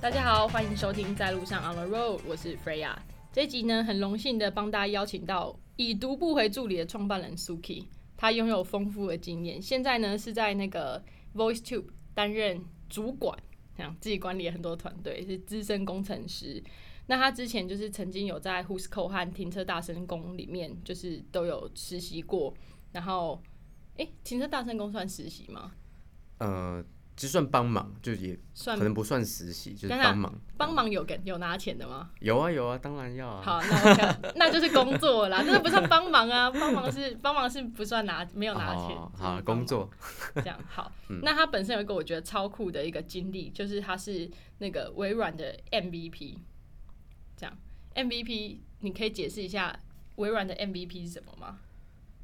大家好，欢迎收听在路上 On the Road，我是 Freya。这集呢，很荣幸的帮大家邀请到已读不回助理的创办人 Suki，他拥有丰富的经验，现在呢是在那个 VoiceTube 担任主管，这样自己管理很多团队，是资深工程师。那他之前就是曾经有在 Who'sco 和停车大声公里面，就是都有实习过。然后，诶，停车大声公算实习吗？呃，就算帮忙，就也算可能不算实习，就是帮忙。帮忙有给有拿钱的吗？有啊有啊，当然要啊。好，那那就是工作啦，那不算帮忙啊，帮忙是帮忙是不算拿没有拿钱，好，工作 这样好。那他本身有一个我觉得超酷的一个经历，就是他是那个微软的 MVP，这样 MVP 你可以解释一下微软的 MVP 是什么吗？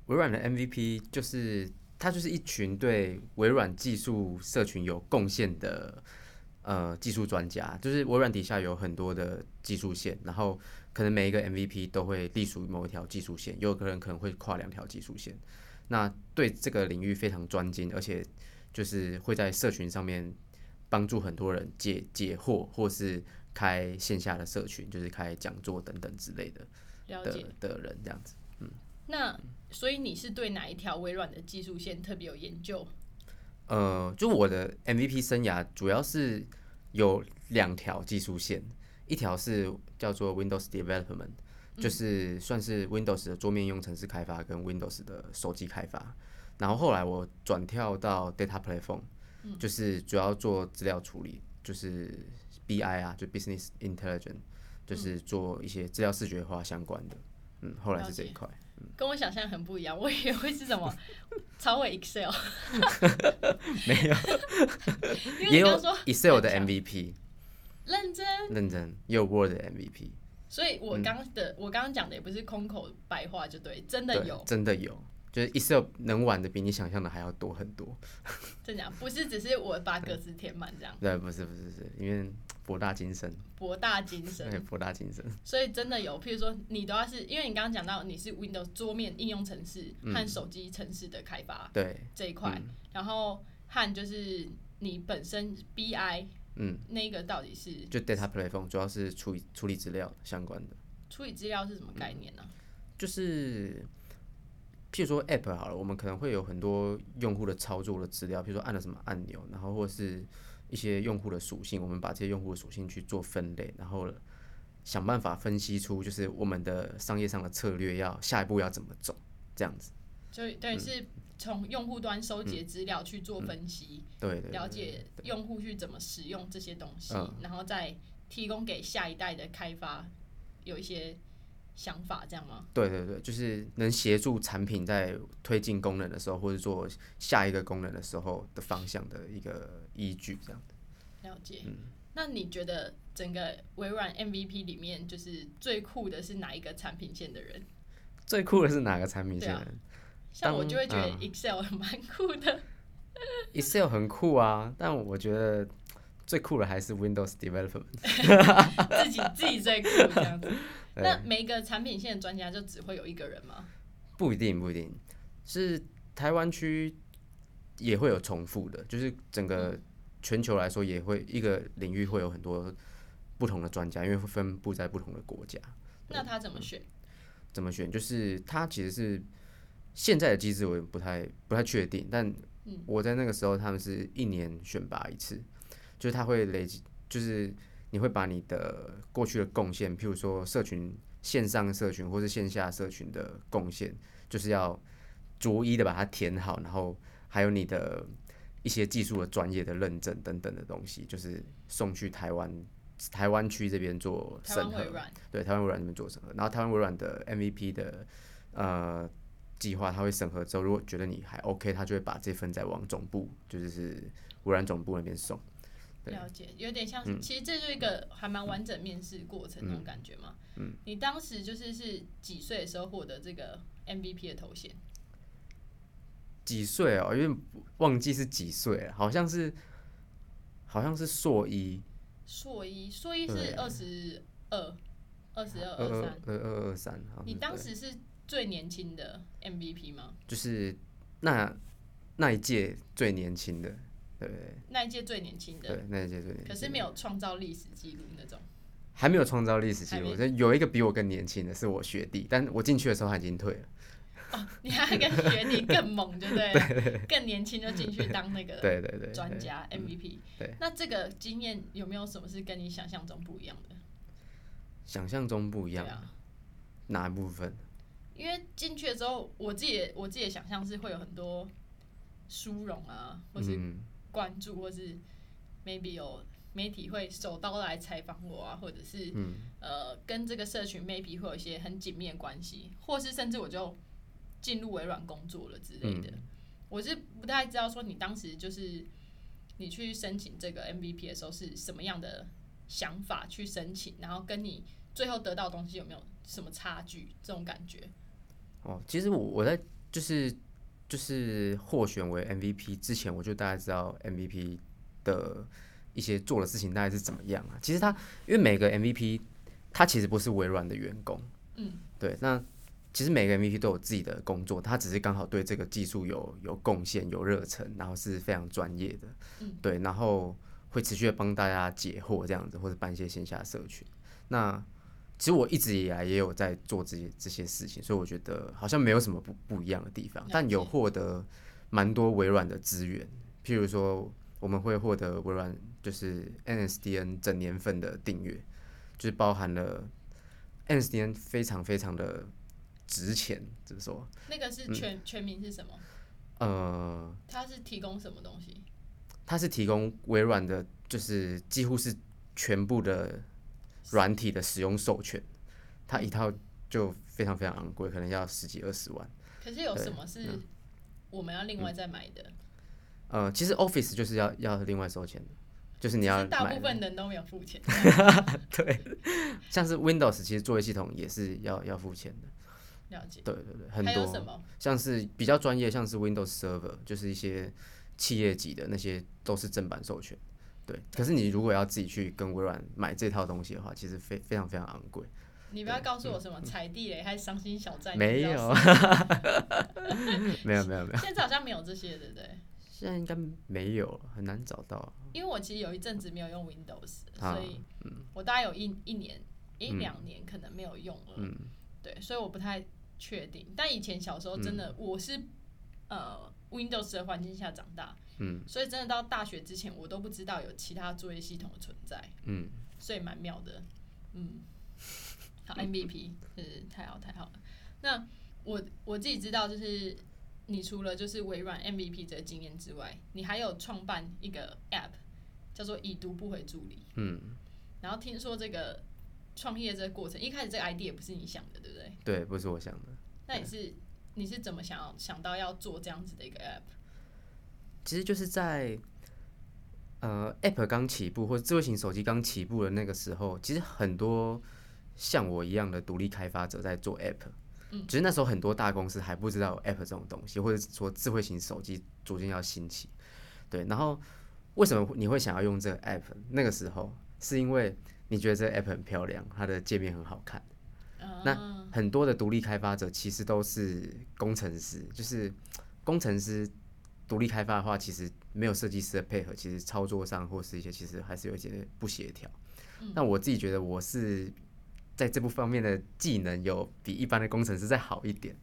微软的 MVP 就是它就是一群对微软技术社群有贡献的呃技术专家，就是微软底下有很多的技术线，然后可能每一个 MVP 都会隶属于某一条技术线，有个人可能会跨两条技术线。那对这个领域非常专精，而且就是会在社群上面帮助很多人解解惑，或是开线下的社群，就是开讲座等等之类的了解的。的人这样子。嗯那所以你是对哪一条微软的技术线特别有研究？呃，就我的 MVP 生涯主要是有两条技术线，一条是叫做 Windows Development，就是算是 Windows 的桌面应用程式开发跟 Windows 的手机开发。然后后来我转跳到 Data Platform，、就是主要做资料处理，就是 BI 啊，就 Business Intelligence，就是做一些资料视觉化相关的。嗯，后来是这一块。跟我想象很不一样，我以为会是什么超会 Excel，没有，因为说 Excel 的 MVP，认真，认真，也有 Word 的 MVP。所以我刚的、我刚刚讲的也不是空口白话，就对，真的，有，真的有，就是 Excel 能玩的比你想象的还要多很多。真的不是只是我把格子填满这样，对，不是不是是，因为博大精深，博大精深。对，深，博大精深。所以真的有，譬如说你都要是，因为你刚刚讲到你是 Windows 桌面应用程式和手机程式的开发对，这一块，然后和就是你本身 BI 嗯，那个到底是就 Data Platform 主要是处理处理资料相关的，处理资料是什么概念呢、就是。譬如说 App 好了，我们可能会有很多用户的操作的资料，譬如说按了什么按钮，然后或是一些用户的属性，我们把这些用户的属性去做分类，然后想办法分析出就是我们的商业上的策略要下一步要怎么走，这样子。就等于是从用户端收集资料去做分析，对对对了解用户去怎么使用这些东西，嗯然后再提供给下一代的开发有一些想法，这样吗？对对对，就是能协助产品在推进功能的时候，或者做下一个功能的时候的方向的一个依据，这样的。了解。嗯那你觉得整个微软 MVP 里面，就是最酷的是哪一个产品线的人？最酷的是哪个产品线呢、像我就会觉得嗯 Excel 蛮酷的。Excel 很酷啊，但我觉得最酷的还是 Windows Development。自己自己最酷这样子。那每一个产品线的专家就只会有一个人吗？不一定，不一定是台湾区也会有重复的，就是整个全球来说也会一个领域会有很多不同的专家，因为会分布在不同的国家。那他怎么选？怎么选？就是他其实是现在的机制，我也不太不太确定。但我在那个时候，他们是一年选拔一次，就是他会累积，就是你会把你的过去的贡献，譬如说社群线上社群或是线下社群的贡献，就是要逐一的把它填好，然后还有你的一些技术的专业的认证等等的东西，就是送去台湾台湾区这边做审核。对，台湾微软那边做审核，然后台湾微软的 MVP 的呃计划，他会审核之后，如果觉得你还 OK，他就会把这份再往总部，就是是微软总部那边送。对了解，有点像，嗯其实这就是一个还蛮完整面试过程那种感觉嘛。嗯，你当时就是是几岁的时候获得这个 MVP 的头衔？几岁哦？有点忘记是几岁了，好像是好像是硕一，硕一，硕一是二十二，二十二、二三。二二二三，你当时是最年轻的 MVP 吗？就是那那一届最年轻的，对那一届最年轻的，对，那一届最年轻，可是没有创造历史记录那种。还没有创造历史记录，还没所以有一个比我更年轻的是我学弟，但我进去的时候他已经退了。哦，你还跟学弟更猛，对不对？更年轻就进去当那个 对对对，专家嗯 MVP。对那这个经验有没有什么是跟你想象中不一样的？想象中不一样，啊，哪一部分？因为进去的时候，我自己我自己的想象是会有很多殊荣啊，或是嗯关注，或是 maybe 有媒体会手刀来采访我啊，或者是、嗯呃跟这个社群 maybe 会有一些很紧密的关系，或是甚至我就进入微软工作了之类的。我是不太知道说你当时就是你去申请这个 MVP 的时候是什么样的想法去申请，然后跟你最后得到的东西有没有什么差距？这种感觉。哦，其实我我在就是就是获选为 MVP 之前，我就大概知道 MVP 的一些做的事情大概是怎么样啊。其实他因为每个 MVP 他其实不是微软的员工，嗯，对，那其实每个 MVP 都有自己的工作，他只是刚好对这个技术有有贡献、有热忱，然后是非常专业的，嗯，对，然后会持续的帮大家解惑这样子，或者办一些线下社群。那其实我一直以来也有在做这些这些事情，所以我觉得好像没有什么不不一样的地方，但有获得蛮多微软的资源，譬如说我们会获得微软就是 NSDN 整年份的订阅，就是包含了 NSDN 非常非常的值钱，怎么说？那个是全、全名是什么？呃，它是提供什么东西？它是提供微软的，就是几乎是全部的软体的使用授权，它一套就非常非常昂贵，可能要十几二十万。可是有什么是我们要另外再买的？呃，其实 Office 就是要要另外收钱的，就是你要大部分人都没有付钱。对像是 Windows，其实作业系统也是要要付钱的。了解。对对对，很还有什多么？像是比较专业，像是 Windows Server，就是一些企业级的那些都是正版授权。对，可是你如果要自己去跟微软买这套东西的话，其实非非常非常昂贵。你不要告诉我什么 踩地雷还是伤心小站？嗯 没有是，没有没有没有，现在好像没有这些，对不对？现在应该没有，很难找到。因为我其实有一阵子没有用 Windows，啊所以我大概有一一年一两年可能没有用了。嗯对，所以我不太确定。但以前小时候真的，我是呃 Windows 的环境下长大，嗯所以真的到大学之前，我都不知道有其他作业系统的存在，嗯，所以蛮妙的。嗯，好 MVP 是太好太好了。那我我自己知道，就是你除了就是微软 MVP 这个经验之外，你还有创办一个 App 叫做已读不回助理。嗯，然后听说这个创业这个过程，一开始这个 idea 也不是你想的，对不对？对，不是我想的。那你是你是怎么想要想到要做这样子的一个 app？其实就是在呃，App 刚起步或者智慧型手机刚起步的那个时候，其实很多像我一样的独立开发者在做 App。嗯，只是那时候很多大公司还不知道有 App 这种东西，或者说智慧型手机逐渐要兴起。对，然后为什么你会想要用这个 App？那个时候是因为你觉得这个 App 很漂亮，它的界面很好看。那很多的独立开发者其实都是工程师，就是工程师独立开发的话，其实没有设计师的配合，其实操作上或是一些其实还是有一些不协调。那我自己觉得我是在这部方面的技能有比一般的工程师再好一点，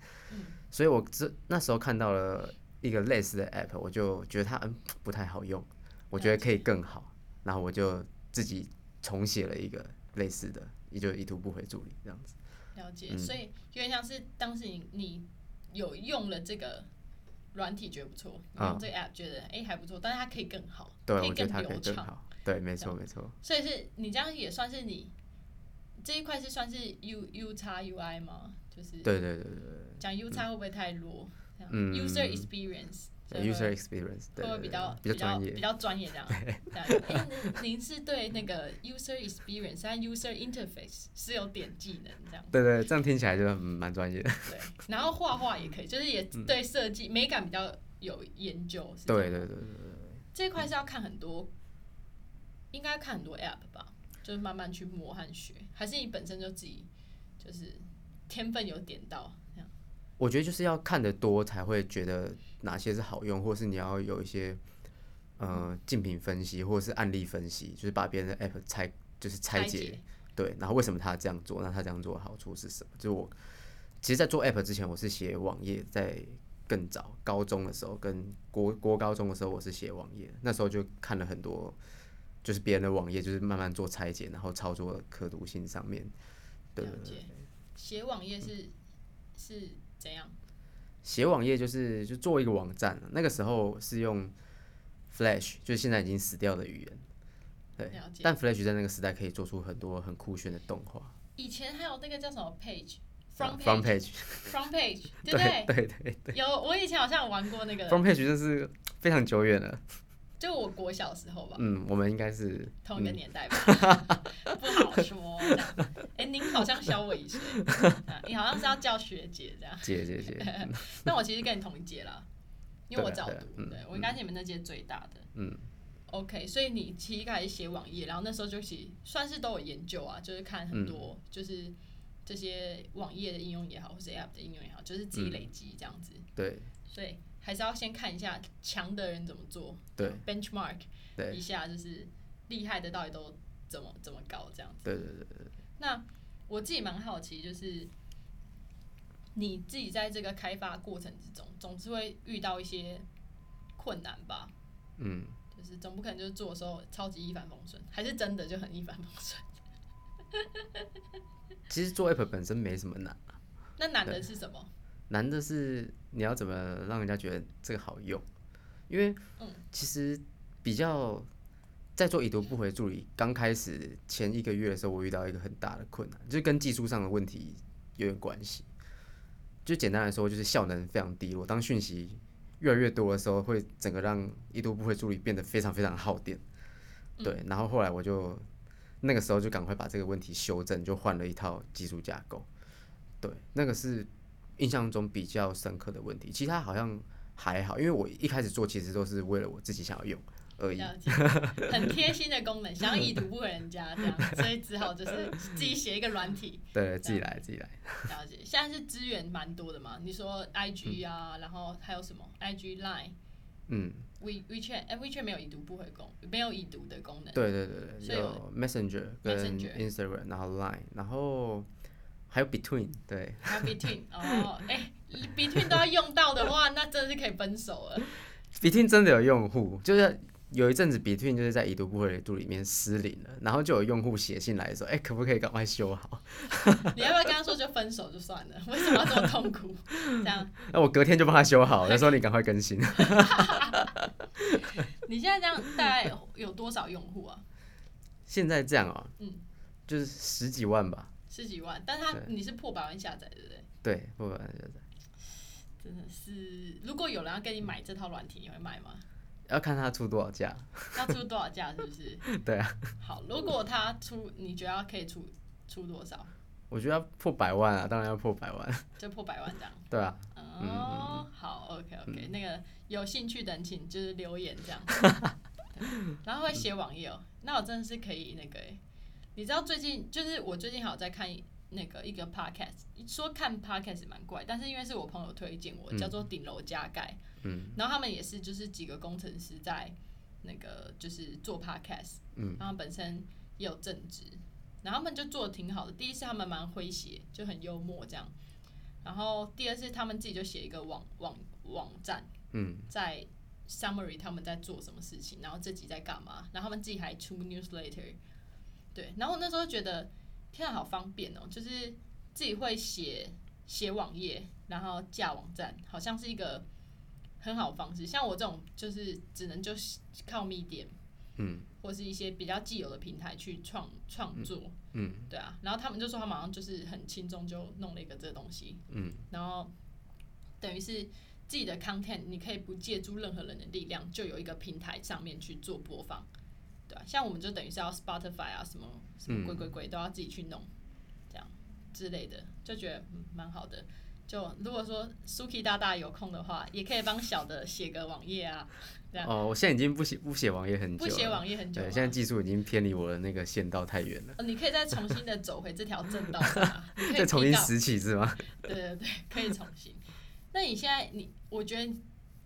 所以我这那时候看到了一个类似的 app，我就觉得它嗯不太好用，我觉得可以更好，然后我就自己重写了一个类似的，也就一图不回助理这样子。了解，嗯所以有点像是当时你你有用了这个软体觉得不错，用这个 app 觉得哎、诶还不错，但是它可以更好，对，可以我觉得它可以流畅。对，没错没错。所以是你这样也算是你这一块是算是 U U 叉 UI 吗？就是对对对对对讲 U 叉会不会太弱？嗯 user experience，user experience，对对对比较比较专业比。较专业这样？这样因为您您是对那个 user experience 和 user interface 是有点技能这样，对对，这样听起来就嗯蛮专业的。对。然后画画也可以，就是也对设计美感比较有研究。是对对对对对。这块是要看很多，应该看很多 app 吧？就是慢慢去摸和学，还是你本身就自己就是天分有点到？我觉得就是要看得多才会觉得哪些是好用，或是你要有一些呃竞品分析或者是案例分析，就是把别人的 app 拆就是拆解，解对，然后为什么他这样做，那他这样做的好处是什么？就是我其实，在做 app 之前，我是写网页，在更早高中的时候跟国国高中的时候，我是写网页，那时候就看了很多。就是别人的网页，就是慢慢做拆解，然后操作可读性上面。对对对。写网页是是怎样？写网页就是就做一个网站，那个时候是用 Flash，就是现在已经死掉的语言。对。但 Flash 在那个时代可以做出很多很酷炫的动画。以前还有那个叫什么 Page，Front Page，Front Page，对不对？对对对。有，我以前好像有玩过那个。Front Page 就是非常久远了。就我国小时候吧，嗯，我们应该是同一个年代吧，不好说。哎，您好像小我一岁，你好像是要叫学姐这样。姐姐姐。那我其实跟你同一届啦，因为我早读，对我应该是你们那届最大的。嗯。OK，所以你其实开始写网页，然后那时候就其算是都有研究啊，就是看很多，就是这些网页的应用也好，或是 App 的应用也好，就是自己累积这样子。对。所以。还是要先看一下强的人怎么做，对，benchmark，对，一下就是厉害的到底都怎么怎么搞这样子。对对对对。那我自己蛮好奇，就是你自己在这个开发过程之中，总是会遇到一些困难吧？嗯。就是总不可能就是做的时候超级一帆风顺，还是真的就很一帆风顺？其实做 app 本身没什么难啊。那难的是什么？难的是你要怎么让人家觉得这个好用，因为其实比较在做已读不回助理刚开始前一个月的时候，我遇到一个很大的困难，就是跟技术上的问题有点关系。就简单来说，就是效能非常低。落当讯息越来越多的时候，会整个让已读不回助理变得非常非常耗电。对，然后后来我就那个时候就赶快把这个问题修正，就换了一套技术架构。对，那个是。印象中比较深刻的问题，其他好像还好，因为我一开始做其实都是为了我自己想要用而已。很贴心的功能，想要已读不回人家这样，所以只好就是自己写一个软体。对，自己来，自己来。了解，现在是资源蛮多的嘛？你说 IG 啊，然后还有什么 IG Line？嗯，We WeChat，哎，WeChat 没有已读不回功，没有已读的功能。对对对对，有 Messenger 跟 Instagram，然后 Line，然后。还有 between，对。还有 between，哦，哎，between 都要用到的话，那真的是可以分手了。between 真的有用户，就是有一阵子 between 就是在已读不回的度里面失灵了，然后就有用户写信来说，哎，可不可以赶快修好？你要不要跟他说就分手就算了？为什么要这么痛苦？这样？那我隔天就帮他修好，他说你赶快更新。你现在这样大概有多少用户啊？现在这样啊，嗯，就是十几万吧。十几万，但他你是破百万下载，对不对？对，破百万下载。真的是，如果有人要跟你买这套软体，你会买吗？要看他出多少价。要出多少价，是不是？对啊。好，如果他出，你觉得可以出出多少？我觉得要破百万啊，当然要破百万。就破百万这样。对啊。哦，好，OK OK，那个有兴趣的请就是留言这样。然后会写网页哦，那我真的是可以那个。你知道最近就是我最近好在看那个一个 podcast，说看 podcast 蛮怪，但是因为是我朋友推荐我，叫做顶楼加盖，嗯，然后他们也是就是几个工程师在那个就是做 podcast，嗯，然后本身也有正职，然后他们就做的挺好的。第一是他们蛮诙谐，就很幽默这样，然后第二是他们自己就写一个网网网站，嗯，在 summary 他们在做什么事情，然后自己在干嘛，然后他们自己还出 newsletter。对，然后那时候觉得天啊，好方便哦，就是自己会写写网页，然后架网站，好像是一个很好的方式。像我这种就是只能就是靠 Medium，嗯，或是一些比较既有的平台去创创作，嗯，对啊。然后他们就说他马上就是很轻松就弄了一个这个东西，嗯，然后等于是自己的 content，你可以不借助任何人的力量，就有一个平台上面去做播放。对啊，像我们就等于是要 Spotify 啊，什么什么鬼鬼鬼都要自己去弄，这样之类的，就觉得蛮好的。就如果说 Suki 大大有空的话，也可以帮小的写个网页啊。这样哦，我现在已经不写不写网页很久了，不写网页很久对，现在技术已经偏离我的那个线道太远了，哦，你可以再重新的走回这条正道上啊，你可以再重新拾起是吗？对对对，可以重新。那你现在你，我觉得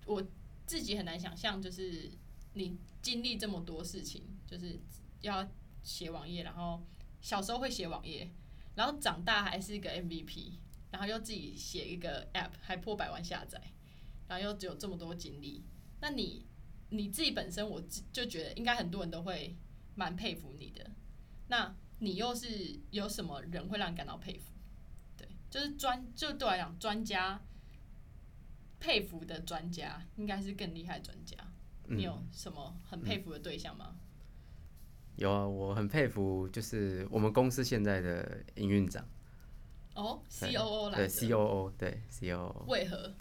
我自己很难想象，就是你经历这么多事情，就是要写网页，然后小时候会写网页，然后长大还是一个 MVP，然后又自己写一个 App，还破百万下载，然后又只有这么多经历，那你你自己本身，我就觉得应该很多人都会蛮佩服你的。那你又是有什么人会让你感到佩服？对，就是专，就对我来讲，专家佩服的专家应该是更厉害专家。你有什么很佩服的对象吗？有啊，我很佩服，就是我们公司现在的营运长，哦对，COO 来对，COO，对 COO，为何？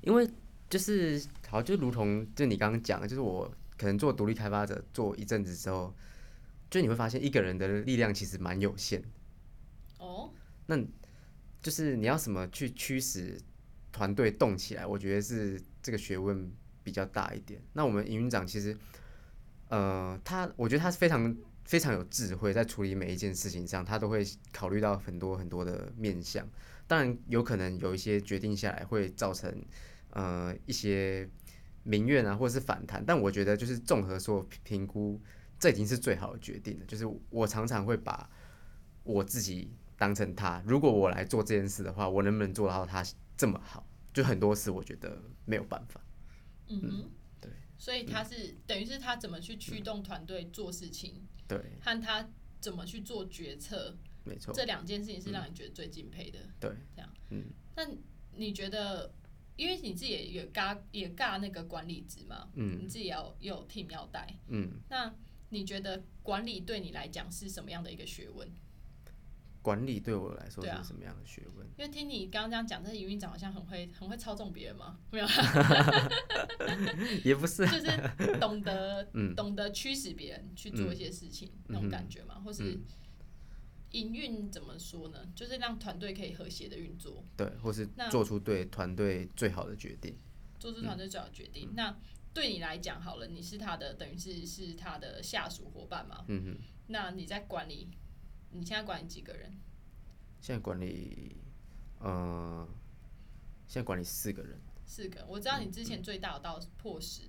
因为就是好，就如同就你刚刚讲的，就是我可能做独立开发者做一阵子之后，就你会发现一个人的力量其实蛮有限哦。那，就是你要什么去驱使团队动起来，我觉得是这个学问比较大一点。那我们营运长其实，呃，他我觉得他是非常非常有智慧，在处理每一件事情上，他都会考虑到很多很多的面向。当然，有可能有一些决定下来会造成呃一些民怨啊，或者是反弹。但我觉得就是综合所有评估，这已经是最好的决定了。就是我常常会把我自己当成他，如果我来做这件事的话，我能不能做到他这么好？就很多事我觉得没有办法。嗯哼，对，所以他是、等于是他怎么去驱动团队做事情，对，和他怎么去做决策，没错，这两件事情是让你觉得最敬佩的。对，这样，嗯，那你觉得，因为你自己也也尬也尬那个管理职嘛，嗯。你自己要也有 team 要带，嗯，那你觉得管理对你来讲是什么样的一个学问？管理对我来说是什么样的学问？因为听你刚刚这样讲，这营运长好像很会很会操纵别人嘛，没有，也不是，就是懂得、嗯懂得驱使别人去做一些事情、那种感觉嘛，或是营运怎么说呢？就是让团队可以和谐的运作，对，或是做出对团队最好的决定。做出团队最好的决定。那对你来讲，好了，你是他的等于是是他的下属伙伴嘛？嗯哼，那你在管理，你现在管理几个人？现在管理，呃，现在管理四个人。四个。我知道你之前最大有到破十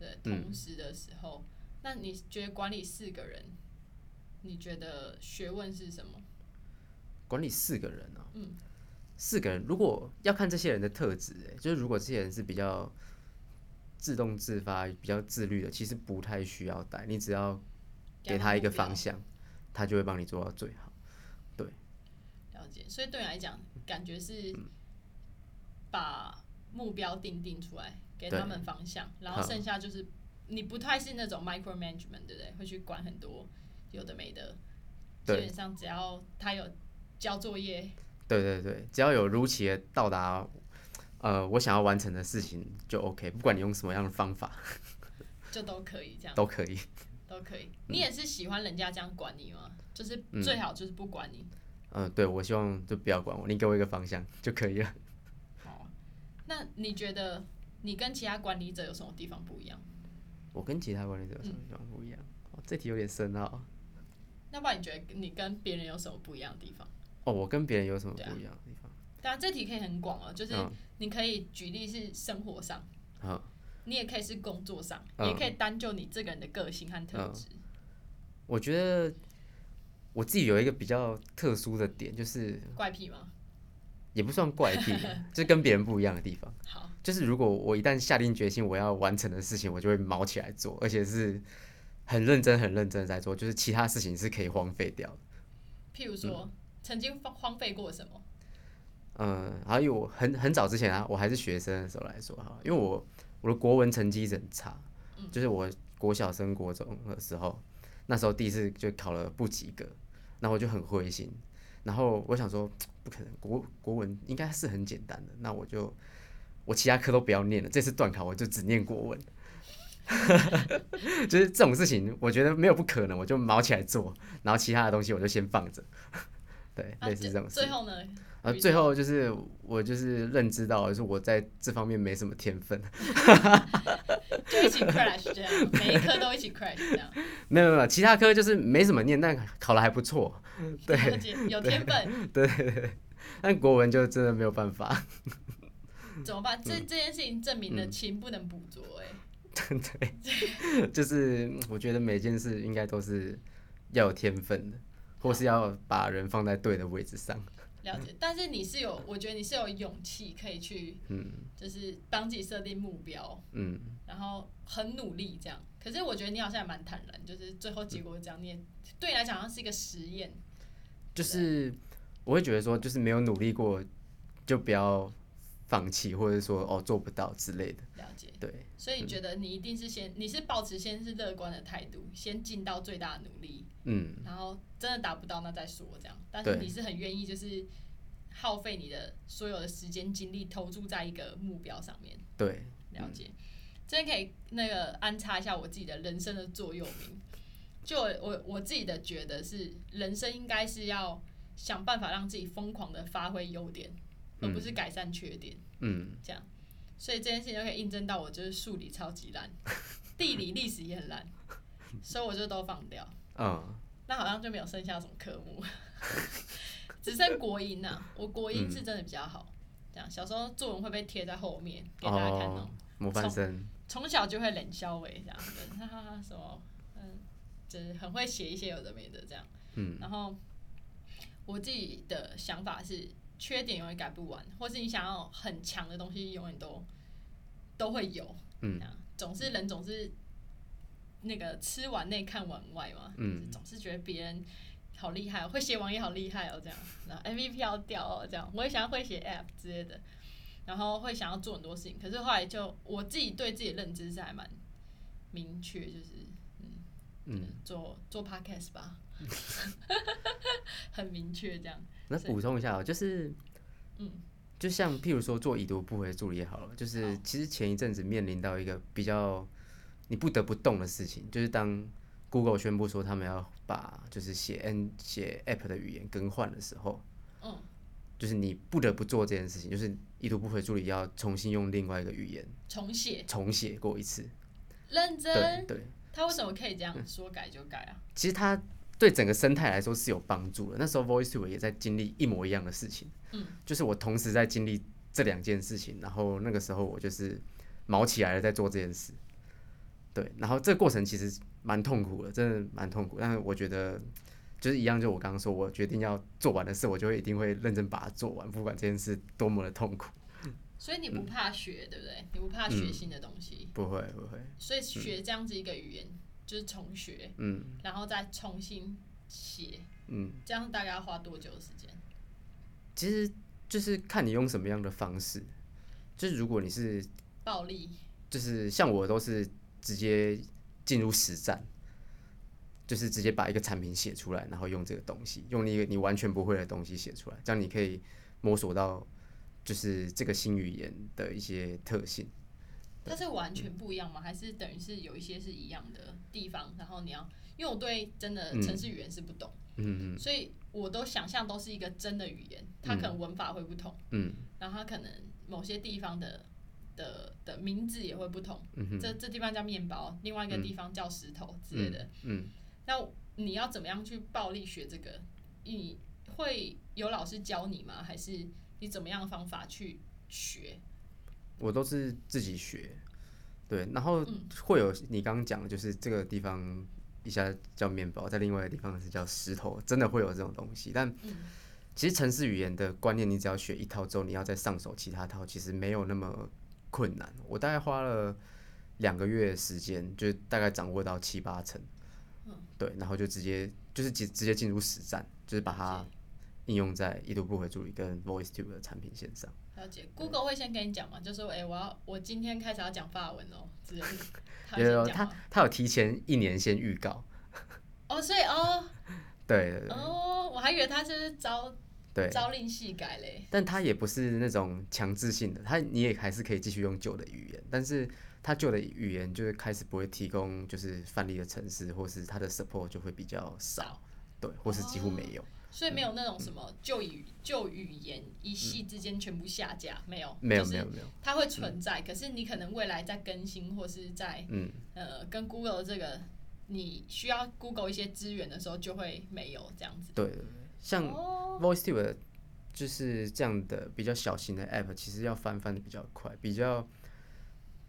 的同时的时候，那你觉得管理四个人，你觉得学问是什么？管理四个人啊、嗯，四个人，如果要看这些人的特质，哎，就是如果这些人是比较自动自发、比较自律的，其实不太需要带，你只要给他一个方向。向，他就会帮你做到最好。对。了解，所以对你来讲，感觉是嗯。把目标定定出来，给他们方向，然后剩下就是你不太是那种 micro management，对不对？会去管很多有的没的，基本上只要他有交作业，对对对，只要有如期的到达，呃，我想要完成的事情就 OK，不管你用什么样的方法。就都可以这样，都可以。都可以。你也是喜欢人家这样管你吗？就是最好就是不管你。嗯、对我希望就不要管我，你给我一个方向就可以了。好，那你觉得你跟其他管理者有什么地方不一样？我跟其他管理者有什么地方不一样？哦，这题有点深奥。那不然你觉得你跟别人有什么不一样的地方？哦，我跟别人有什么不一样的地方？当然，这题可以很广哦，就是嗯你可以举例是生活上，嗯你也可以是工作上，嗯也可以单就你这个人的个性和特质。我觉得我自己有一个比较特殊的点，就是怪癖吗？也不算怪癖，就是跟别人不一样的地方。好，就是如果我一旦下定决心我要完成的事情，我就会卯起来做，而且是很认真、很认真的在做，就是其他事情是可以荒废掉的。譬如说，嗯曾经荒荒废过什么？嗯，还有我很很早之前啊，我还是学生的时候来说哈，因为我我的国文成绩很差，就是我国小升国中的时候，那时候第一次就考了不及格，然后我就很灰心，然后我想说不可能，国国文应该是很简单的，那我就我其他科都不要念了，这次断考我就只念国文。就是这种事情，我觉得没有不可能，我就毛起来做，然后其他的东西我就先放着。对，啊类似这种事最。后呢？啊，最后就是我就是认知到，就是我在这方面没什么天分，就一起 crash 这样，每一科都一起 crash 这样。没有没有，其他科就是没什么念，但考的还不错，对，有天分，对对对，但国文就真的没有办法。怎么办？这这件事情证明了勤不能补拙，哎。对，就是我觉得每件事应该都是要有天分的，或是要把人放在对的位置上。了解，但是你是有，我觉得你是有勇气可以去，嗯，就是帮自己设定目标，嗯，然后很努力这样。可是我觉得你好像也蛮坦然，就是最后结果这样，你也对你来讲像是一个实验。就是我会觉得说，就是没有努力过，就不要。放弃，或者说哦做不到之类的。了解。对。所以你觉得你一定是先，你是保持先是乐观的态度，先尽到最大的努力。嗯。然后真的达不到那再说这样，但是你是很愿意就是耗费你的所有的时间精力投注在一个目标上面。对。了解。这边可以那个安插一下我自己的人生的座右铭，就我我自己的觉得是，人生应该是要想办法让自己疯狂的发挥优点。而不是改善缺点，嗯，这样，所以这件事情就可以印证到我就是数理超级烂，地理历史也很烂，所以我就都放掉，嗯，那好像就没有剩下什么科目，只剩国音呐，我国音是真的比较好，这样小时候作文会被贴在后面给大家看哦，模范生，从小就会冷笑为这样子，哈哈什么，嗯，就是很会写一些有的没的这样，嗯，然后我自己的想法是。缺点永远改不完，或是你想要很强的东西，永远都都会有。嗯，总是人总是那个吃碗内看碗外嘛。嗯，总是觉得别人好厉害，会写网页好厉害哦，这样，然后 MVP 要掉哦，这样，我也想要会写 App 之类的，然后会想要做很多事情。可是后来就我自己对自己的认知是还蛮明确，就是嗯嗯，做做 Podcast 吧，很明确这样。那补充一下哦，就是，嗯，就像譬如说做已读不回助理也好了，就是其实前一阵子面临到一个比较你不得不动的事情，就是当 Google 宣布说他们要把就是写 N 写 App 的语言更换的时候，嗯，就是你不得不做这件事情，就是已读不回助理要重新用另外一个语言重写。重写过一次，认真？对，他为什么可以这样说改就改啊？其实他。对整个生态来说是有帮助的。那时候 VoiceTube 也在经历一模一样的事情，嗯，就是我同时在经历这两件事情，然后那个时候我就是毛起来了在做这件事，对，然后这个过程其实蛮痛苦的，真的蛮痛苦。但是我觉得就是一样，就我刚刚说，我决定要做完的事，我就会一定会认真把它做完，不管这件事多么的痛苦。所以你不怕学，对不对？你不怕学新的东西？不会，不会。所以学这样子一个语言。就是重学，嗯，然后再重新写，嗯，这样大概要花多久的时间？其实就是看你用什么样的方式。就是如果你是暴力，就是像我都是直接进入实战，就是直接把一个产品写出来，然后用这个东西，用一个你完全不会的东西写出来，这样你可以摸索到就是这个新语言的一些特性。它是完全不一样吗？还是等于是有一些是一样的地方？然后你要，因为我对真的城市语言是不懂，嗯嗯，所以我都想象都是一个真的语言，它可能文法会不同，嗯，然后它可能某些地方的的的名字也会不同，嗯这这地方叫面包，另外一个地方叫石头之类的，嗯，那你要怎么样去暴力学这个？你会有老师教你吗？还是你怎么样的方法去学？我都是自己学，对，然后会有你刚刚讲的，就是这个地方一下叫面包，在另外一个地方是叫石头，真的会有这种东西。但其实城市语言的观念，你只要学一套之后，你要再上手其他套，其实没有那么困难。我大概花了两个月时间，就大概掌握到七八成，对，然后就直接就是直直接进入实战，就是把它应用在已读不回助理跟 VoiceTube 的产品线上。了解，Google 会先跟你讲嘛，就说，哎，我要我今天开始要讲法文哦，之类的。有有，他他有提前一年先预告。哦，所以哦，对。哦，我还以为他是招对朝令夕改嘞。但他也不是那种强制性的，他你也还是可以继续用旧的语言，但是他旧的语言就是开始不会提供就是范例的城市，或是他的 support 就会比较少，对，或是几乎没有。所以没有那种什么旧语旧语言一系之间全部下架，没有，没有没有没有，它会存在，可是你可能未来在更新或是在嗯，呃跟 Google 这个你需要 Google 一些资源的时候就会没有这样子。对像哦，VoiceTube 就是这样的比较小型的 App，其实要翻翻的比较快，比较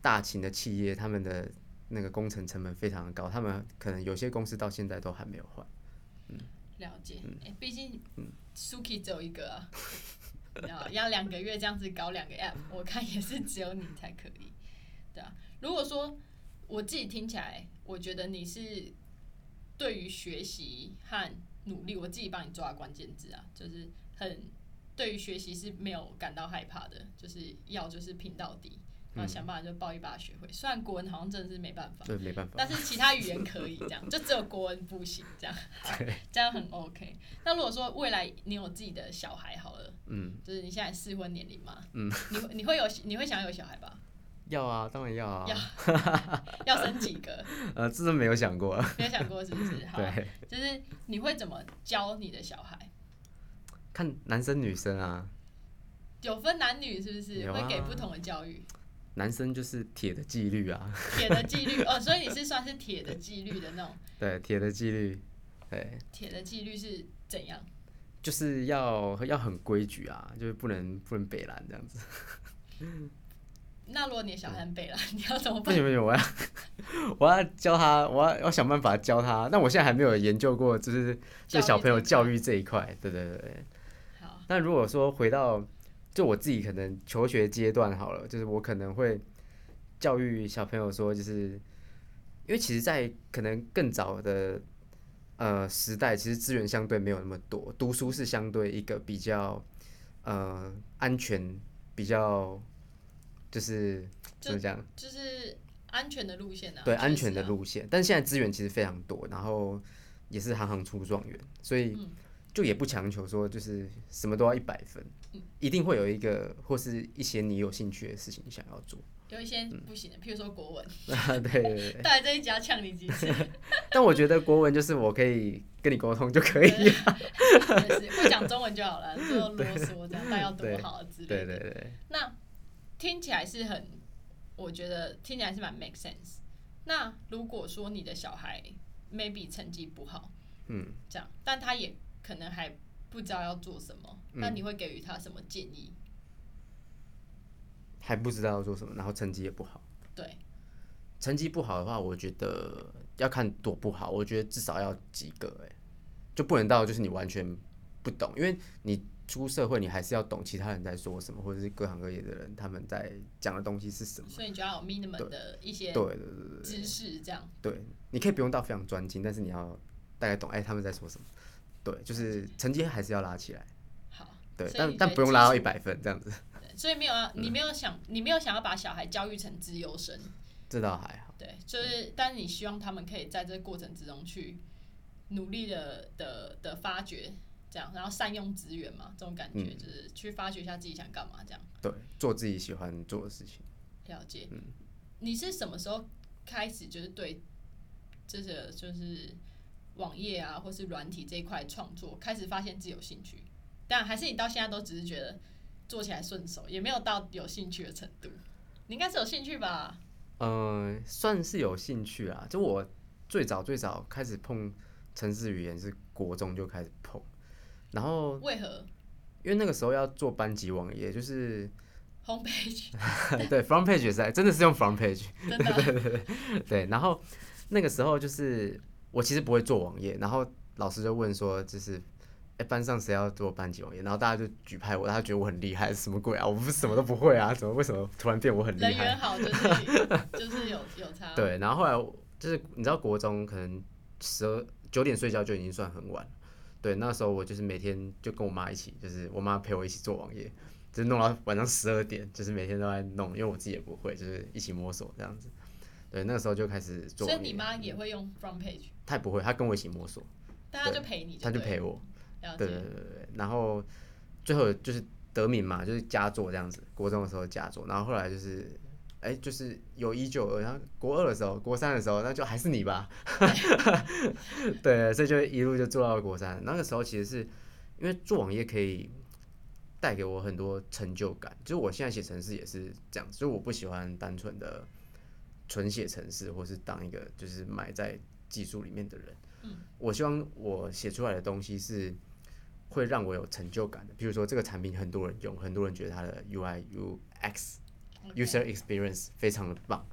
大型的企业他们的那个工程成本非常的高，他们可能有些公司到现在都还没有换。了解。毕竟 Suki 只有一个啊，要要两个月这样子搞两个 App，我看也是只有你才可以。对啊，如果说我自己听起来，我觉得你是对于学习和努力，我自己帮你抓关键字啊，就是很对于学习是没有感到害怕的，就是要就是拼到底，然后想办法就抱一把学会。虽然国文好像真的是没办法，对，没办法。但是其他语言可以这样，就只有国文不行这样，好这样很 OK。那如果说未来你有自己的小孩好了，嗯，就是你现在适婚年龄嘛，嗯，你会你会有你会想有小孩吧？要啊，当然要啊。要要生几个？呃，这都没有想过。没有想过是不是？好，对，就是你会怎么教你的小孩？看男生女生啊，有分男女是不是？会给不同的教育，男生就是铁的纪律啊，铁的纪律哦，所以你是算是铁的纪律的那种。对，铁的纪律，对，铁的纪律是怎样？就是要要很规矩啊，就是不能不能北蓝这样子。那如果你小孩很北了，你要怎么办？不行不行，我要 我要教他，我要要想办法教他。那我现在还没有研究过，就是对小朋友教育这一块。对对对对。好，那如果说回到就我自己可能求学阶段好了，就是我可能会教育小朋友说，就是因为其实，在可能更早的呃时代，其实资源相对没有那么多，读书是相对一个比较呃安全、比较就是怎么讲？就是安全的路线啊。对安全的啊路线，但是现在资源其实非常多，然后也是行行出状元，所以嗯就也不强求说就是什么都要一百分，嗯一定会有一个或是一些你有兴趣的事情想要做。有一些不行的，譬如说国文，对对对对，带来这一集要呛你几次，但我觉得国文就是我可以跟你沟通就可以。就是会讲中文就好了，就啰嗦这样，但要多好之类对的。对对，那听起来是很，我觉得听起来是蛮 make sense。那如果说你的小孩 maybe 成绩不好，嗯，这样，但他也可能还不知道要做什么，嗯那你会给予他什么建议？还不知道要做什么，然后成绩也不好。对，成绩不好的话，我觉得要看多不好，我觉得至少要及格，哎，就不能到就是你完全不懂，因为你出社会，你还是要懂其他人在说什么，或者是各行各业的人他们在讲的东西是什么。所以你就要有 minimum 的一些对对对对知识，这样对，你可以不用到非常专精，但是你要大概懂，哎、他们在说什么。对，就是成绩还是要拉起来，好。对，但但不用拉到一百分这样子，对所以没有啊，你没有想，你没有想要把小孩教育成自由生，这倒还好。对，就是，但是你希望他们可以在这个过程之中去努力的的的发掘，这样，然后善用资源嘛，这种感觉、就是去发掘一下自己想干嘛，这样对，做自己喜欢做的事情。了解。嗯你是什么时候开始就是对这个就是网页啊，或是软体这一块创作开始发现自己有兴趣？但还是你到现在都只是觉得做起来顺手，也没有到有兴趣的程度。你应该是有兴趣吧？嗯、算是有兴趣啊。就我最早最早开始碰城市语言是国中就开始碰，然后为何因为那个时候要做班级网页，就是 homepage 对 front page 也是真的是用 front page，对，然后那个时候就是我其实不会做网页，然后老师就问说，就是哎、班上谁要做班级网页，然后大家就举牌我，他觉得我很厉害，什么鬼啊，我不是什么都不会啊，怎么为什么突然变我很厉害人缘？好就是 就是有有差。对，然后后来就是你知道国中可能十二九点睡觉就已经算很晚了，对，那时候我就是每天就跟我妈一起，就是我妈陪我一起做网页，就是弄到晚上十二点，就是每天都在弄，因为我自己也不会，就是一起摸索这样子。对，那个时候就开始做网页。所以你妈也会用 front page，她也不会，他跟我一起摸索，但她就陪你对了，她就陪我。对对。对对对，然后最后就是得名嘛，就是佳作这样子。国中的时候佳作，然后后来就是，哎，就是有一九二，然后国二的时候，国三的时候，那就还是你吧。对，所以就一路就做到国三。那个时候其实是因为做网页可以带给我很多成就感。就是我现在写程式也是这样，所以我不喜欢单纯的纯写程式，或是当一个就是埋在技术里面的人。嗯，我希望我写出来的东西是会让我有成就感的。比如说这个产品很多人用，很多人觉得它的 UI UX user experience 非常的棒，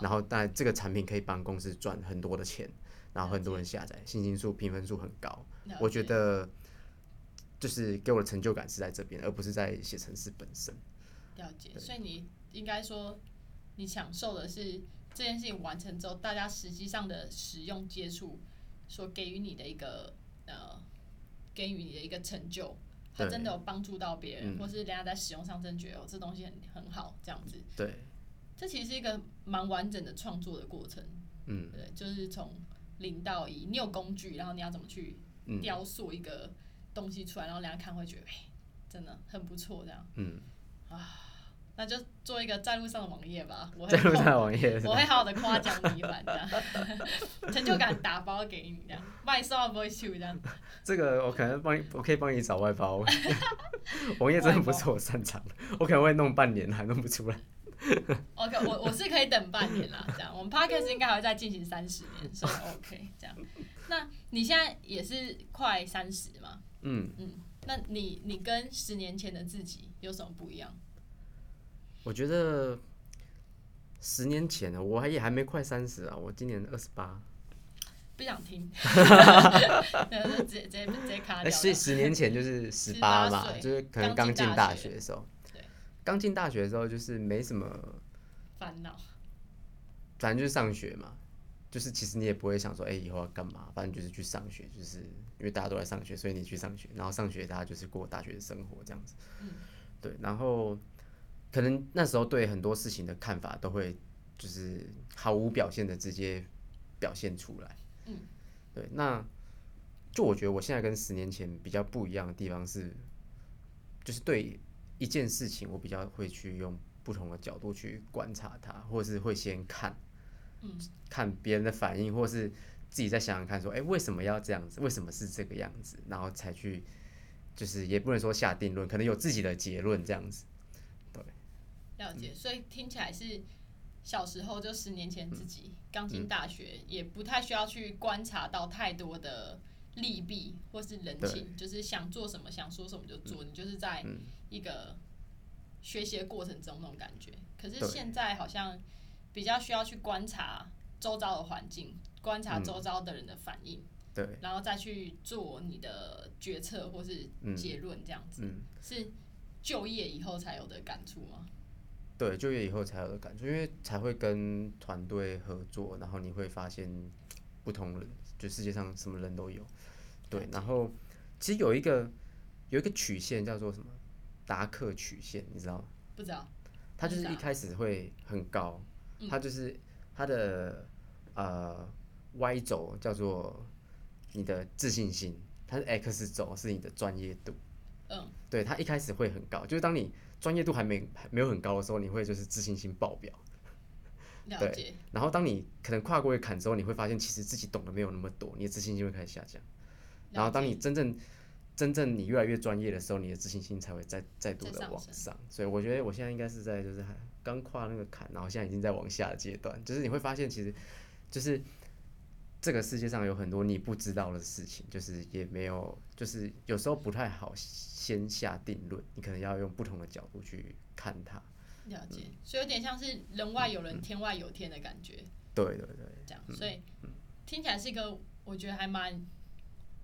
然后但这个产品可以帮公司赚很多的钱，然后很多人下载，信心数、评分数很高。我觉得就是给我的成就感是在这边，而不是在写程式本身。了解，所以你应该说你享受的是这件事情完成之后，大家实际上的使用接触所给予你的一个呃，给予你的一个成就。它真的有帮助到别人，或是人家在使用上真觉得哦，这东西很很好，这样子。对，这其实是一个蛮完整的创作的过程。嗯，对，就是从零到一，你有工具，然后你要怎么去雕塑一个东西出来，然后人家看会觉得，哎，真的很不错，这样。嗯。啊。那就做一个在路上的网页吧，我在路上的网页，我会好好的夸奖你一番，这样 成就感打包给你，这样外送不会去这样。这个我可能帮你，我可以帮你找外包。网页真的不是我擅长的，我可能会弄半年还弄不出来。OK，我我是可以等半年啦，这样我们 Podcast 应该还会再进行三十年，所以 OK 这样。那你现在也是快三十嘛？嗯嗯，那你你跟十年前的自己有什么不一样？我觉得十年前呢，我还也还没快三十啊，我今年二十八。不想听，直接直接直接卡掉。所以十年前就是十八嘛，就是可能刚进大学的时候。对。刚进大学的时候就是没什么烦恼，反正就是上学嘛，就是其实你也不会想说，哎，以后要干嘛？反正就是去上学，就是因为大家都在上学，所以你去上学，然后上学大家就是过大学的生活这样子。嗯。对，然后。可能那时候对很多事情的看法都会就是毫无表现的直接表现出来。嗯，对。那就我觉得我现在跟十年前比较不一样的地方是，就是对一件事情我比较会去用不同的角度去观察它，或者是会先看，嗯，看别人的反应，或是自己再想想看，说，哎，为什么要这样子？为什么是这个样子？然后才去，就是也不能说下定论，可能有自己的结论这样子。了解，所以听起来是小时候就十年前自己刚进大学，也不太需要去观察到太多的利弊或是人情，就是想做什么想说什么就做，你就是在一个学习的过程中那种感觉。可是现在好像比较需要去观察周遭的环境，观察周遭的人的反应，对，然后再去做你的决策或是结论，这样子是就业以后才有的感触吗？对，就业以后才有的感觉，因为才会跟团队合作，然后你会发现不同人，就世界上什么人都有。对，然后其实有一个有一个曲线叫做什么达克曲线，你知道吗？不知道。它就是一开始会很高，它就是它的呃 Y 轴叫做你的自信心，它是 X 轴是你的专业度。嗯。对，它一开始会很高，就是当你。专业度还没还没有很高的时候，你会就是自信心爆表。对，然后当你可能跨过一坎之后，你会发现其实自己懂得没有那么多，你的自信心会开始下降。然后当你真正真正你越来越专业的时候，你的自信心才会再再度的往上。所以我觉得我现在应该是在就是刚跨那个坎，然后现在已经在往下的阶段。就是你会发现其实就是。这个世界上有很多你不知道的事情，就是也没有，就是有时候不太好先下定论，你可能要用不同的角度去看它。了解，所以有点像是人外有人，天外有天的感觉。对对对，这样，所以听起来是一个我觉得还蛮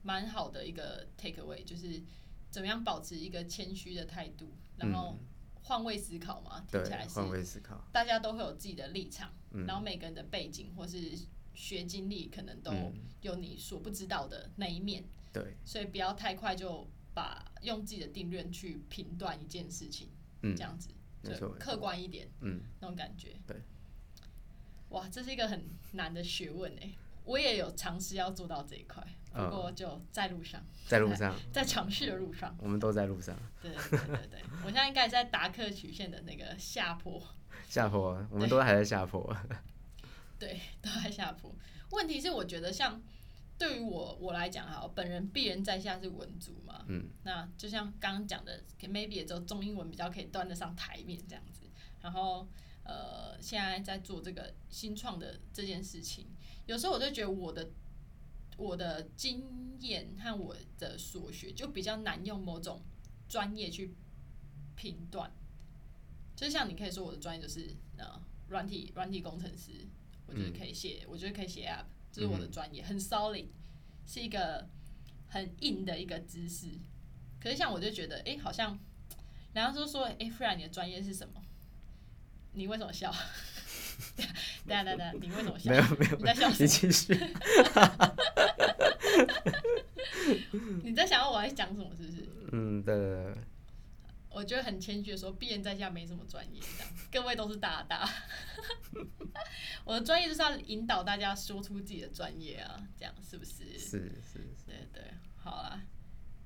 蛮好的一个 take away，就是怎么样保持一个谦虚的态度，然后换位思考嘛。听起来是换位思考，大家都会有自己的立场，然后每个人的背景或是。学经历可能都有你所不知道的那一面，对，所以不要太快就把用自己的定论去评断一件事情，嗯，这样子，就客观一点，嗯，那种感觉，对，哇，这是一个很难的学问哎，我也有尝试要做到这一块，不过就在路上，在路上，在尝试的路上，我们都在路上，对对对对，我现在应该在达克曲线的那个下坡，下坡，我们都还在下坡。对，都在下坡。问题是，我觉得像对于我我来讲哈，本人鄙人在下是文族嘛，嗯，那就像刚刚讲的，maybe 也只有中英文比较可以端得上台面这样子。然后呃，现在在做这个新创的这件事情，有时候我就觉得我的我的经验和我的所学就比较难用某种专业去评断。就像你可以说我的专业就是呃软体软体工程师，我觉得可以写，我觉得可以写 app，这是我的专业，很 solid，是一个很硬的一个知识。可是像我就觉得，哎、好像然后就说，哎、不然你的专业是什么？你为什么笑？等一下等下等下，你为什么笑？没有没有，你在笑什你继续。么？你在想要我在讲什么？是不是？嗯的，我觉得很谦虚的说，鄙人在下没什么专业，这样各位都是大大。我的专业就是要引导大家说出自己的专业啊，这样是不是？是是是，对对，好啦，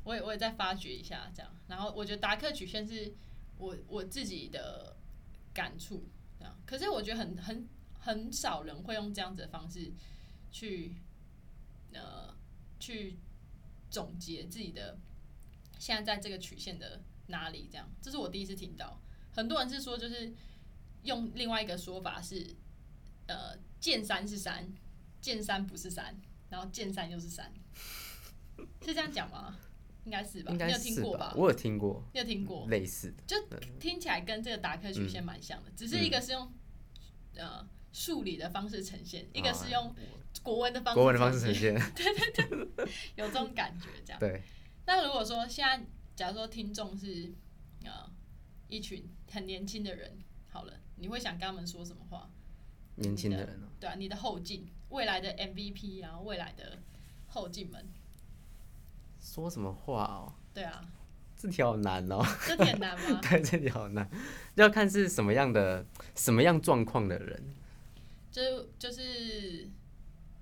我也我也再发掘一下这样，然后我觉得达克曲线是我我自己的感触这样，可是我觉得很很很少人会用这样子的方式去呃去总结自己的现在在这个曲线的哪里这样，这是我第一次听到，很多人是说就是用另外一个说法是呃见山是山，见山不是山。然后见山又是山，是这样讲吗？应该是吧？应该你有听是过吧？我有听过你有听过？类似的，就听起来跟这个达克曲线蛮像的，只是一个是用呃数理的方式呈现，一个是用国文的方式国文的方式呈现，现，有这种感觉这样。对，那如果说现在，假如说听众是呃一群很年轻的人，好了，你会想跟他们说什么话？年轻的人哦，对啊，你的后进，未来的 MVP，然后未来的后进们，说什么话哦？对啊，这题好难哦，这挺难吗？对，这题好难，要看是什么样的什么样状况的人，就就是，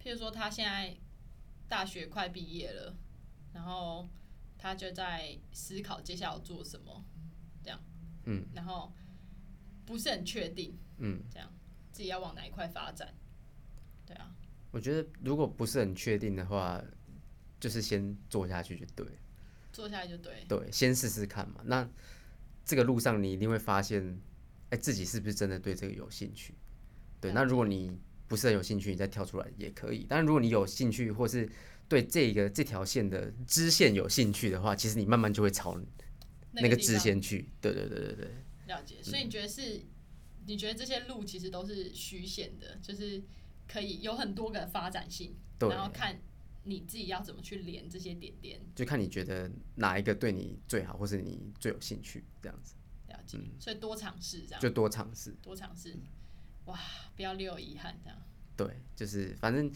譬如说他现在大学快毕业了，然后他就在思考接下来要做什么，这样，嗯，然后不是很确定，嗯，这样自己要往哪一块发展，对啊，我觉得如果不是很确定的话，就是先做下去就对。做下去就对，对，先试试看嘛。那这个路上你一定会发现，哎、自己是不是真的对这个有兴趣？对，那如果你不是很有兴趣，你再跳出来也可以。但如果你有兴趣，或是对这个这条线的支线有兴趣的话，其实你慢慢就会朝那个支线去。对对对对对，了解，所以你觉得是？你觉得这些路其实都是虚线的，就是可以有很多个发展性，然后看你自己要怎么去连这些点点，就看你觉得哪一个对你最好，或是你最有兴趣，这样子了解。所以多尝试这样，就多尝试。多尝试，哇，不要留有遗憾这样。对，就是反正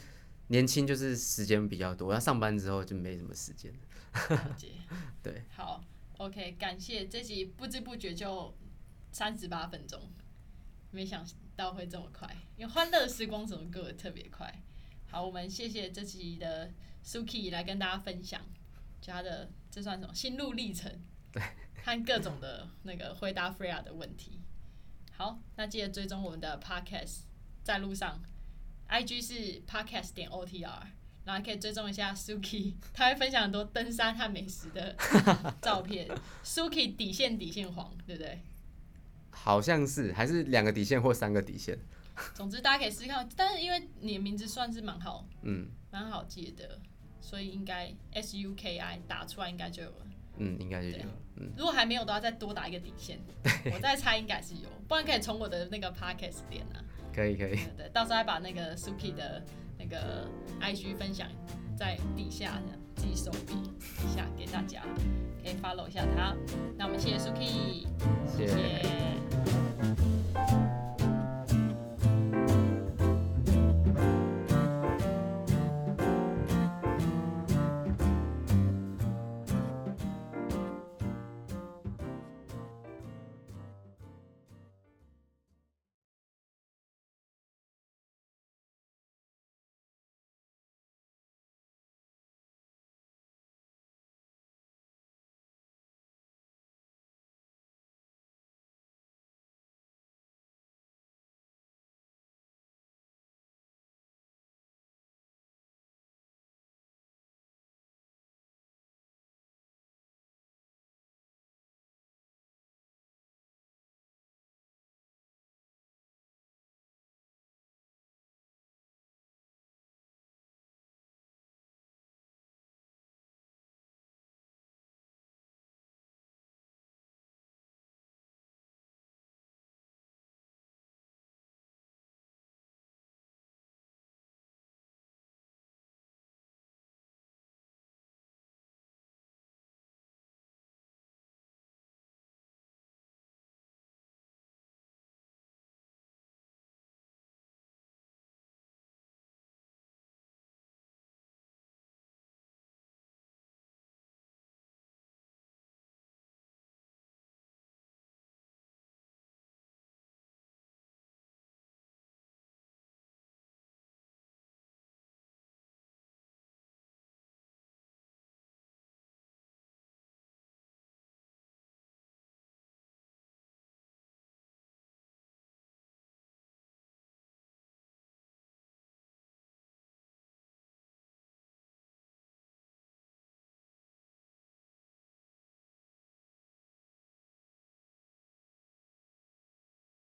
年轻就是时间比较多，要上班之后就没什么时间了。对，好，OK，感谢这集不知不觉就三十八分钟，没想到会这么快，因为《欢乐时光》怎么过得特别快。好，我们谢谢这集的 Suki 来跟大家分享，就他的这算什么心路历程，对，和各种的那个回答 Freya 的问题。好，那记得追踪我们的 Podcast，在路上，IG 是 Podcast 点 OTR。然后还可以追踪一下 Suki，他会分享很多登山和美食的 照片。Suki 底线底线黄，对不对？好像是还是两个底线或三个底线。总之大家可以试试看，但是因为你的名字算是蛮好，嗯蛮好记的，所以应该 S U K I 打出来应该就有了。嗯，应该就有对。嗯，如果还没有的话，再多打一个底线。我再猜应该是有，不然可以从我的那个 Podcast 点啊。可以可以，对，到时候还把那个 Suki 的那个 IG 分享在底下，自己手笔底下，给大家可以 follow 一下他。那我们谢谢 Suki，谢谢。